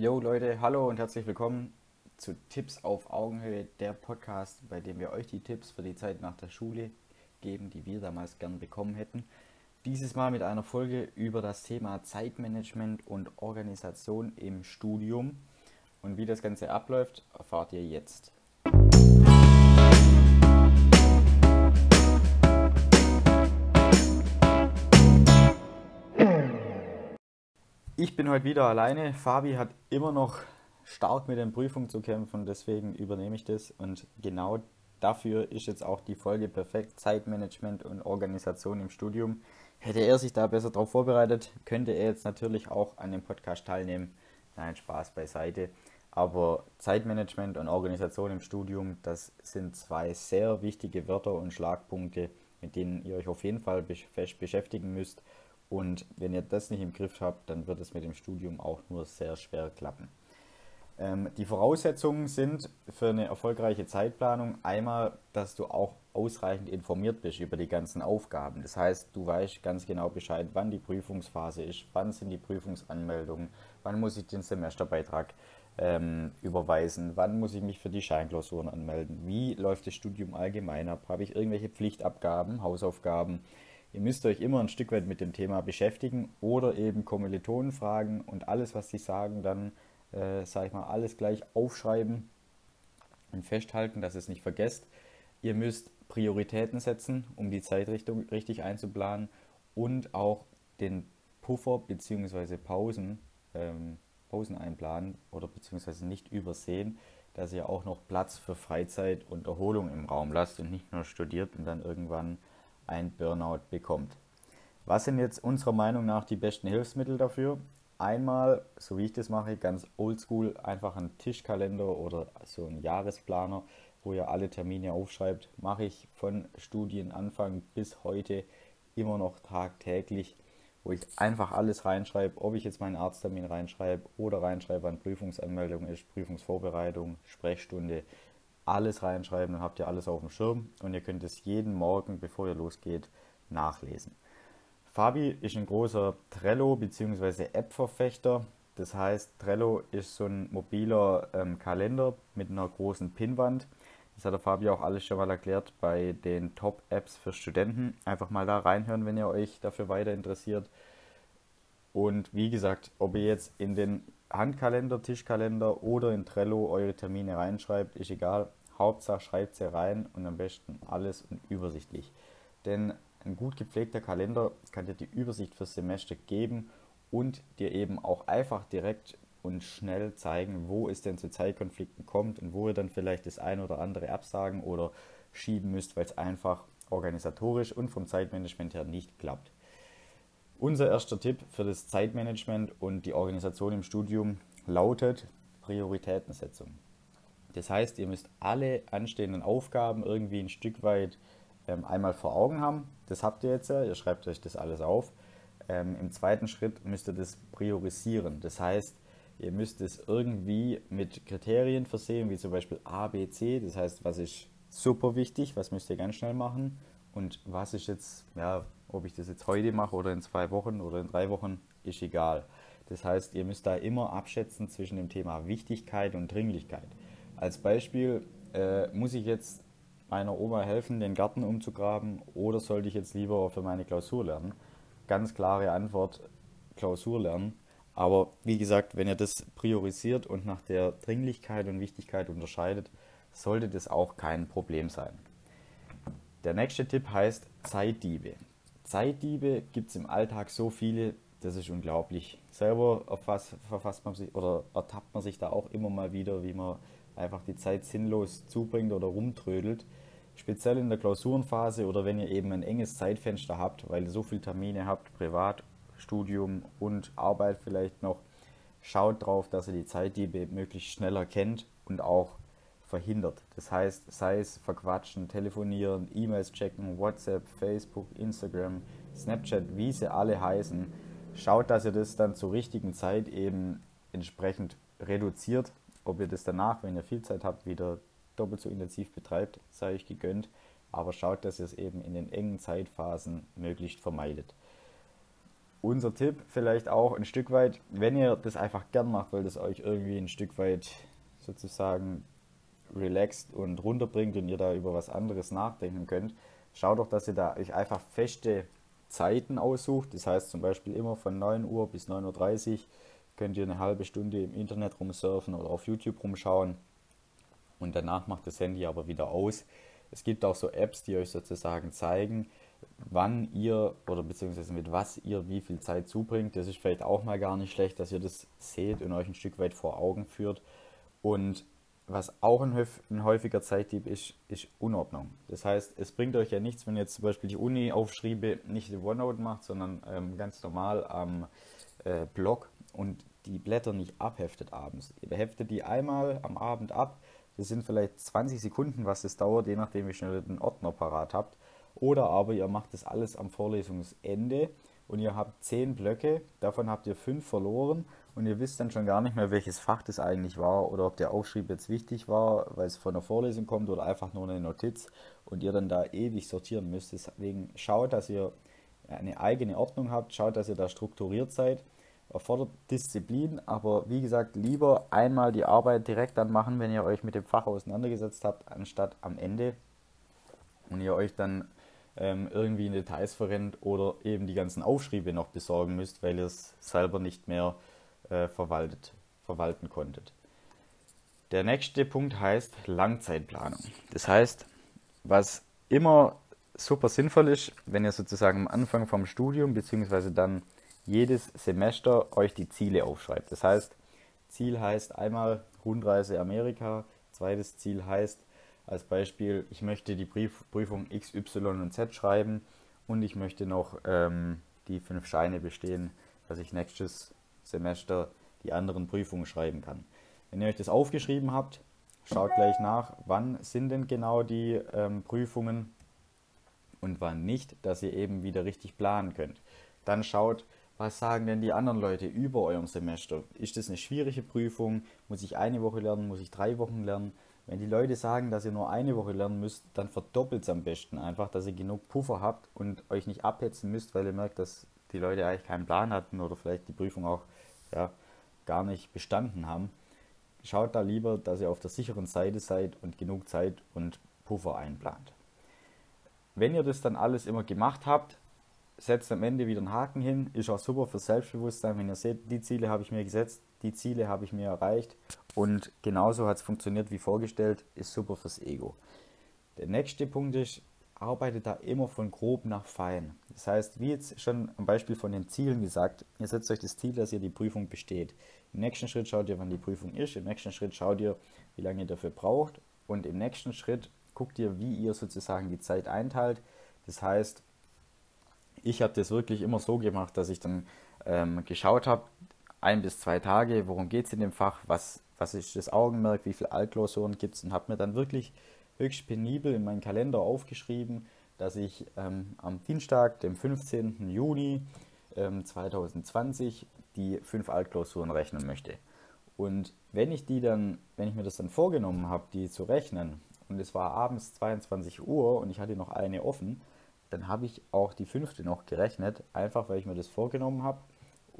Jo Leute, hallo und herzlich willkommen zu Tipps auf Augenhöhe, der Podcast, bei dem wir euch die Tipps für die Zeit nach der Schule geben, die wir damals gern bekommen hätten. Dieses Mal mit einer Folge über das Thema Zeitmanagement und Organisation im Studium. Und wie das Ganze abläuft, erfahrt ihr jetzt. Ich bin heute wieder alleine. Fabi hat immer noch stark mit den Prüfungen zu kämpfen, deswegen übernehme ich das. Und genau dafür ist jetzt auch die Folge perfekt. Zeitmanagement und Organisation im Studium. Hätte er sich da besser darauf vorbereitet, könnte er jetzt natürlich auch an dem Podcast teilnehmen. Nein, Spaß beiseite. Aber Zeitmanagement und Organisation im Studium, das sind zwei sehr wichtige Wörter und Schlagpunkte, mit denen ihr euch auf jeden Fall beschäftigen müsst und wenn ihr das nicht im Griff habt, dann wird es mit dem Studium auch nur sehr schwer klappen. Ähm, die Voraussetzungen sind für eine erfolgreiche Zeitplanung einmal, dass du auch ausreichend informiert bist über die ganzen Aufgaben. Das heißt, du weißt ganz genau Bescheid, wann die Prüfungsphase ist, wann sind die Prüfungsanmeldungen, wann muss ich den Semesterbeitrag ähm, überweisen, wann muss ich mich für die Scheinklausuren anmelden, wie läuft das Studium allgemein ab, habe ich irgendwelche Pflichtabgaben, Hausaufgaben, Ihr müsst euch immer ein Stück weit mit dem Thema beschäftigen oder eben Kommilitonen fragen und alles, was sie sagen, dann, äh, sag ich mal, alles gleich aufschreiben und festhalten, dass ihr es nicht vergesst. Ihr müsst Prioritäten setzen, um die Zeitrichtung richtig einzuplanen und auch den Puffer bzw. Pausen, ähm, Pausen einplanen oder beziehungsweise nicht übersehen, dass ihr auch noch Platz für Freizeit und Erholung im Raum lasst und nicht nur studiert und dann irgendwann ein Burnout bekommt. Was sind jetzt unserer Meinung nach die besten Hilfsmittel dafür? Einmal, so wie ich das mache, ganz oldschool, einfach ein Tischkalender oder so ein Jahresplaner, wo ihr alle Termine aufschreibt. Mache ich von Studienanfang bis heute immer noch tagtäglich, wo ich einfach alles reinschreibe, ob ich jetzt meinen Arzttermin reinschreibe oder reinschreibe, wann Prüfungsanmeldung ist, Prüfungsvorbereitung, Sprechstunde, alles reinschreiben, dann habt ihr alles auf dem Schirm und ihr könnt es jeden Morgen, bevor ihr losgeht, nachlesen. Fabi ist ein großer Trello- bzw. App-Verfechter. Das heißt, Trello ist so ein mobiler ähm, Kalender mit einer großen Pinnwand. Das hat der Fabi auch alles schon mal erklärt bei den Top-Apps für Studenten. Einfach mal da reinhören, wenn ihr euch dafür weiter interessiert. Und wie gesagt, ob ihr jetzt in den Handkalender, Tischkalender oder in Trello eure Termine reinschreibt, ist egal. Hauptsache schreibt sie rein und am besten alles und übersichtlich. Denn ein gut gepflegter Kalender kann dir die Übersicht fürs Semester geben und dir eben auch einfach direkt und schnell zeigen, wo es denn zu Zeitkonflikten kommt und wo ihr dann vielleicht das ein oder andere absagen oder schieben müsst, weil es einfach organisatorisch und vom Zeitmanagement her nicht klappt. Unser erster Tipp für das Zeitmanagement und die Organisation im Studium lautet Prioritätensetzung. Das heißt, ihr müsst alle anstehenden Aufgaben irgendwie ein Stück weit ähm, einmal vor Augen haben. Das habt ihr jetzt ja, ihr schreibt euch das alles auf. Ähm, Im zweiten Schritt müsst ihr das priorisieren. Das heißt, ihr müsst es irgendwie mit Kriterien versehen, wie zum Beispiel A, B, C. Das heißt, was ist super wichtig, was müsst ihr ganz schnell machen und was ist jetzt, ja, ob ich das jetzt heute mache oder in zwei Wochen oder in drei Wochen, ist egal. Das heißt, ihr müsst da immer abschätzen zwischen dem Thema Wichtigkeit und Dringlichkeit. Als Beispiel, äh, muss ich jetzt meiner Oma helfen, den Garten umzugraben oder sollte ich jetzt lieber für meine Klausur lernen? Ganz klare Antwort, Klausur lernen. Aber wie gesagt, wenn ihr das priorisiert und nach der Dringlichkeit und Wichtigkeit unterscheidet, sollte das auch kein Problem sein. Der nächste Tipp heißt Zeitdiebe. Zeitdiebe gibt es im Alltag so viele, das ist unglaublich. Selber erfasst, verfasst man sich oder ertappt man sich da auch immer mal wieder, wie man einfach die Zeit sinnlos zubringt oder rumtrödelt. Speziell in der Klausurenphase oder wenn ihr eben ein enges Zeitfenster habt, weil ihr so viele Termine habt, Privat, Studium und Arbeit vielleicht noch, schaut drauf, dass ihr die Zeitdiebe möglichst schnell erkennt und auch verhindert. Das heißt, sei es verquatschen, telefonieren, E-Mails checken, WhatsApp, Facebook, Instagram, Snapchat, wie sie alle heißen, schaut, dass ihr das dann zur richtigen Zeit eben entsprechend reduziert. Ob ihr das danach, wenn ihr viel Zeit habt, wieder doppelt so intensiv betreibt, sei euch gegönnt. Aber schaut, dass ihr es eben in den engen Zeitphasen möglichst vermeidet. unser Tipp vielleicht auch ein Stück weit, wenn ihr das einfach gern macht, weil das euch irgendwie ein Stück weit sozusagen relaxed und runterbringt und ihr da über was anderes nachdenken könnt, schaut doch, dass ihr da euch einfach feste Zeiten aussucht. Das heißt zum Beispiel immer von 9 Uhr bis 9.30 Uhr könnt ihr eine halbe Stunde im Internet rumsurfen oder auf YouTube rumschauen und danach macht das Handy aber wieder aus. Es gibt auch so Apps, die euch sozusagen zeigen, wann ihr oder beziehungsweise mit was ihr wie viel Zeit zubringt. Das ist vielleicht auch mal gar nicht schlecht, dass ihr das seht und euch ein Stück weit vor Augen führt. Und was auch ein, ein häufiger Zeitdieb ist, ist Unordnung. Das heißt, es bringt euch ja nichts, wenn ihr jetzt zum Beispiel die Uni-Aufschriebe nicht in OneNote macht, sondern ähm, ganz normal am äh, Blog und die Blätter nicht abheftet abends. Ihr beheftet die einmal am Abend ab. Das sind vielleicht 20 Sekunden, was es dauert, je nachdem, wie schnell ihr den Ordner parat habt. Oder aber ihr macht das alles am Vorlesungsende und ihr habt 10 Blöcke, davon habt ihr 5 verloren und ihr wisst dann schon gar nicht mehr, welches Fach das eigentlich war oder ob der Aufschrieb jetzt wichtig war, weil es von der Vorlesung kommt oder einfach nur eine Notiz und ihr dann da ewig sortieren müsst. Deswegen schaut, dass ihr eine eigene Ordnung habt, schaut, dass ihr da strukturiert seid. Erfordert Disziplin, aber wie gesagt, lieber einmal die Arbeit direkt dann machen, wenn ihr euch mit dem Fach auseinandergesetzt habt, anstatt am Ende und ihr euch dann ähm, irgendwie in Details verrennt oder eben die ganzen Aufschriebe noch besorgen müsst, weil ihr es selber nicht mehr äh, verwaltet, verwalten konntet. Der nächste Punkt heißt Langzeitplanung. Das heißt, was immer super sinnvoll ist, wenn ihr sozusagen am Anfang vom Studium bzw. dann jedes Semester euch die Ziele aufschreibt. Das heißt, Ziel heißt einmal Rundreise Amerika, zweites Ziel heißt als Beispiel, ich möchte die Prüfung X, Y und Z schreiben und ich möchte noch ähm, die fünf Scheine bestehen, dass ich nächstes Semester die anderen Prüfungen schreiben kann. Wenn ihr euch das aufgeschrieben habt, schaut gleich nach, wann sind denn genau die ähm, Prüfungen und wann nicht, dass ihr eben wieder richtig planen könnt. Dann schaut, was sagen denn die anderen Leute über eurem Semester? Ist das eine schwierige Prüfung? Muss ich eine Woche lernen? Muss ich drei Wochen lernen? Wenn die Leute sagen, dass ihr nur eine Woche lernen müsst, dann verdoppelt es am besten einfach, dass ihr genug Puffer habt und euch nicht abhetzen müsst, weil ihr merkt, dass die Leute eigentlich keinen Plan hatten oder vielleicht die Prüfung auch ja, gar nicht bestanden haben, schaut da lieber, dass ihr auf der sicheren Seite seid und genug Zeit und Puffer einplant. Wenn ihr das dann alles immer gemacht habt, setzt am Ende wieder einen Haken hin, ist auch super für Selbstbewusstsein, wenn ihr seht, die Ziele habe ich mir gesetzt, die Ziele habe ich mir erreicht und genauso hat es funktioniert wie vorgestellt, ist super fürs Ego. Der nächste Punkt ist, arbeitet da immer von grob nach fein. Das heißt, wie jetzt schon am Beispiel von den Zielen gesagt, ihr setzt euch das Ziel, dass ihr die Prüfung besteht. Im nächsten Schritt schaut ihr, wann die Prüfung ist. Im nächsten Schritt schaut ihr, wie lange ihr dafür braucht. Und im nächsten Schritt guckt ihr, wie ihr sozusagen die Zeit einteilt. Das heißt, ich habe das wirklich immer so gemacht, dass ich dann ähm, geschaut habe, ein bis zwei Tage, worum geht es in dem Fach, was, was ist das Augenmerk, wie viele Altklausuren gibt es und habe mir dann wirklich höchst penibel in meinen Kalender aufgeschrieben, dass ich ähm, am Dienstag, dem 15. Juni ähm, 2020, die fünf Altklausuren rechnen möchte. Und wenn ich die dann, wenn ich mir das dann vorgenommen habe, die zu rechnen, und es war abends 22 Uhr und ich hatte noch eine offen, dann habe ich auch die fünfte noch gerechnet, einfach weil ich mir das vorgenommen habe.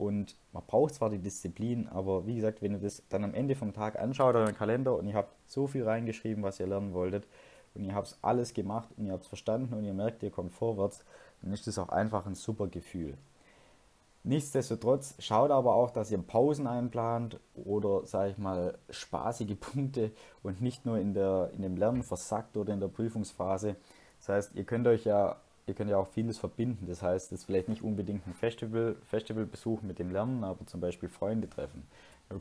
Und man braucht zwar die Disziplin, aber wie gesagt, wenn ihr das dann am Ende vom Tag anschaut, euren Kalender und ihr habt so viel reingeschrieben, was ihr lernen wolltet, und ihr habt alles gemacht und ihr habt es verstanden und ihr merkt, ihr kommt vorwärts, dann ist das auch einfach ein super Gefühl. Nichtsdestotrotz schaut aber auch, dass ihr Pausen einplant oder, sage ich mal, spaßige Punkte und nicht nur in, der, in dem Lernen versackt oder in der Prüfungsphase. Das heißt, ihr könnt euch ja ihr könnt ja auch vieles verbinden. Das heißt, es ist vielleicht nicht unbedingt ein Festival, Festivalbesuch mit dem Lernen, aber zum Beispiel Freunde treffen.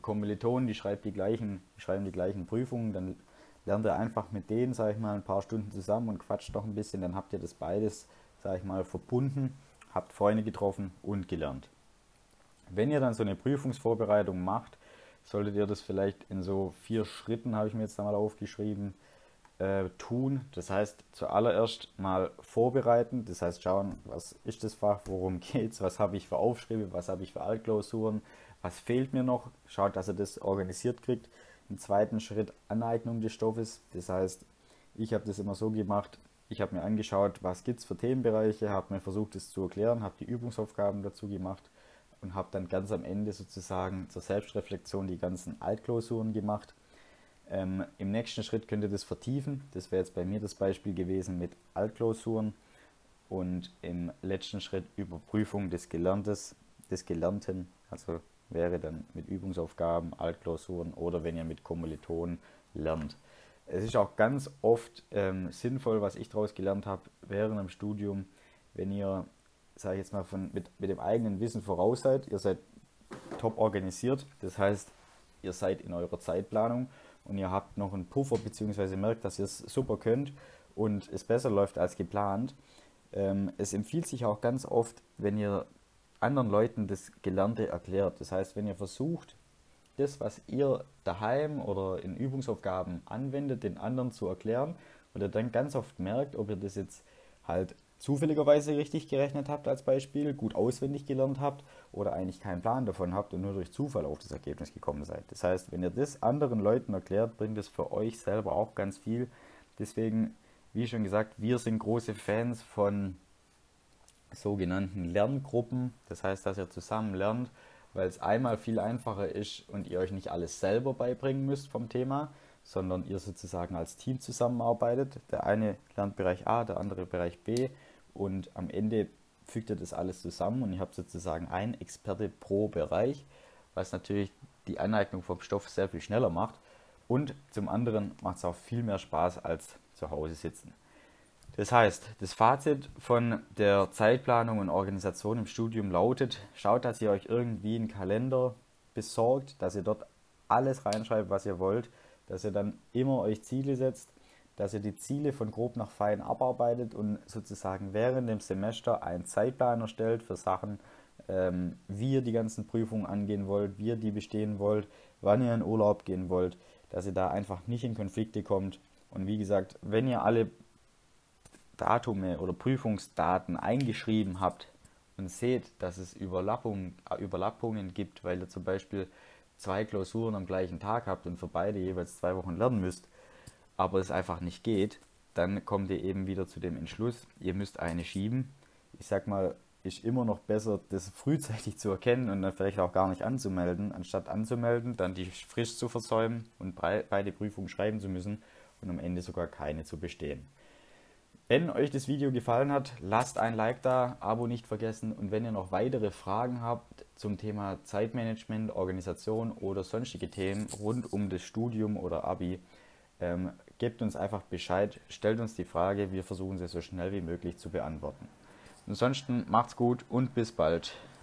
Kommilitonen, die, schreibt die, gleichen, die schreiben die gleichen Prüfungen, dann lernt ihr einfach mit denen, sage ich mal, ein paar Stunden zusammen und quatscht doch ein bisschen, dann habt ihr das beides, sage ich mal, verbunden, habt Freunde getroffen und gelernt. Wenn ihr dann so eine Prüfungsvorbereitung macht, solltet ihr das vielleicht in so vier Schritten, habe ich mir jetzt einmal aufgeschrieben, äh, tun. Das heißt, zuallererst mal vorbereiten, das heißt schauen, was ist das Fach, worum geht es, was habe ich für Aufschriebe, was habe ich für Altklausuren, was fehlt mir noch, schaut, dass ihr das organisiert kriegt. Im zweiten Schritt Aneignung des Stoffes, das heißt, ich habe das immer so gemacht, Ich habe mir angeschaut, was gibt es für Themenbereiche, habe mir versucht, es zu erklären, habe die Übungsaufgaben dazu gemacht und habe dann ganz am Ende sozusagen zur Selbstreflexion die ganzen Altklausuren gemacht. Ähm, Im nächsten Schritt könnt ihr das vertiefen. Das wäre jetzt bei mir das Beispiel gewesen mit Altklausuren und im letzten Schritt Überprüfung des Gelerntes, des Gelernten, also wäre dann mit Übungsaufgaben, Altklausuren oder wenn ihr mit Kommilitonen lernt. Es ist auch ganz oft ähm, sinnvoll, was ich daraus gelernt habe während dem Studium, wenn ihr, sage ich jetzt mal, von, mit, mit dem eigenen Wissen voraus seid, ihr seid top organisiert, das heißt, ihr seid in eurer Zeitplanung und ihr habt noch einen Puffer, beziehungsweise merkt, dass ihr es super könnt und es besser läuft als geplant. Ähm, es empfiehlt sich auch ganz oft, wenn ihr anderen Leuten das Gelernte erklärt. Das heißt, wenn ihr versucht, das, was ihr daheim oder in Übungsaufgaben anwendet, den anderen zu erklären und ihr dann ganz oft merkt, ob ihr das jetzt halt zufälligerweise richtig gerechnet habt als Beispiel, gut auswendig gelernt habt oder eigentlich keinen Plan davon habt und nur durch Zufall auf das Ergebnis gekommen seid. Das heißt, wenn ihr das anderen Leuten erklärt, bringt es für euch selber auch ganz viel. Deswegen, wie schon gesagt, wir sind große Fans von sogenannten Lerngruppen. Das heißt, dass ihr zusammen lernt, weil es einmal viel einfacher ist und ihr euch nicht alles selber beibringen müsst vom Thema, sondern ihr sozusagen als Team zusammenarbeitet. Der eine lernt Bereich A, der andere Bereich B und am Ende fügt ihr das alles zusammen und ihr habt sozusagen einen Experte pro Bereich, was natürlich die Aneignung vom Stoff sehr viel schneller macht. Und zum anderen macht es auch viel mehr Spaß als zu Hause sitzen. Das heißt, das Fazit von der Zeitplanung und Organisation im Studium lautet, schaut, dass ihr euch irgendwie einen Kalender besorgt, dass ihr dort alles reinschreibt, was ihr wollt, dass ihr dann immer euch Ziele setzt, dass ihr die Ziele von grob nach fein abarbeitet und sozusagen während dem Semester einen Zeitplan erstellt für Sachen, ähm, wie ihr die ganzen Prüfungen angehen wollt, wie ihr die bestehen wollt, wann ihr in Urlaub gehen wollt, dass ihr da einfach nicht in Konflikte kommt. Und wie gesagt, wenn ihr alle Datume oder Prüfungsdaten eingeschrieben habt und seht, dass es Überlappung, äh, Überlappungen gibt, weil ihr zum Beispiel zwei Klausuren am gleichen Tag habt und für beide jeweils zwei Wochen lernen müsst, aber es einfach nicht geht, dann kommt ihr eben wieder zu dem Entschluss, ihr müsst eine schieben. Ich sag mal, ist immer noch besser, das frühzeitig zu erkennen und dann vielleicht auch gar nicht anzumelden, anstatt anzumelden, dann die Frist zu versäumen und beide Prüfungen schreiben zu müssen und am Ende sogar keine zu bestehen. Wenn euch das Video gefallen hat, lasst ein Like da, Abo nicht vergessen und wenn ihr noch weitere Fragen habt zum Thema Zeitmanagement, Organisation oder sonstige Themen rund um das Studium oder Abi, ähm, gebt uns einfach Bescheid, stellt uns die Frage, wir versuchen sie so schnell wie möglich zu beantworten. Ansonsten macht's gut und bis bald.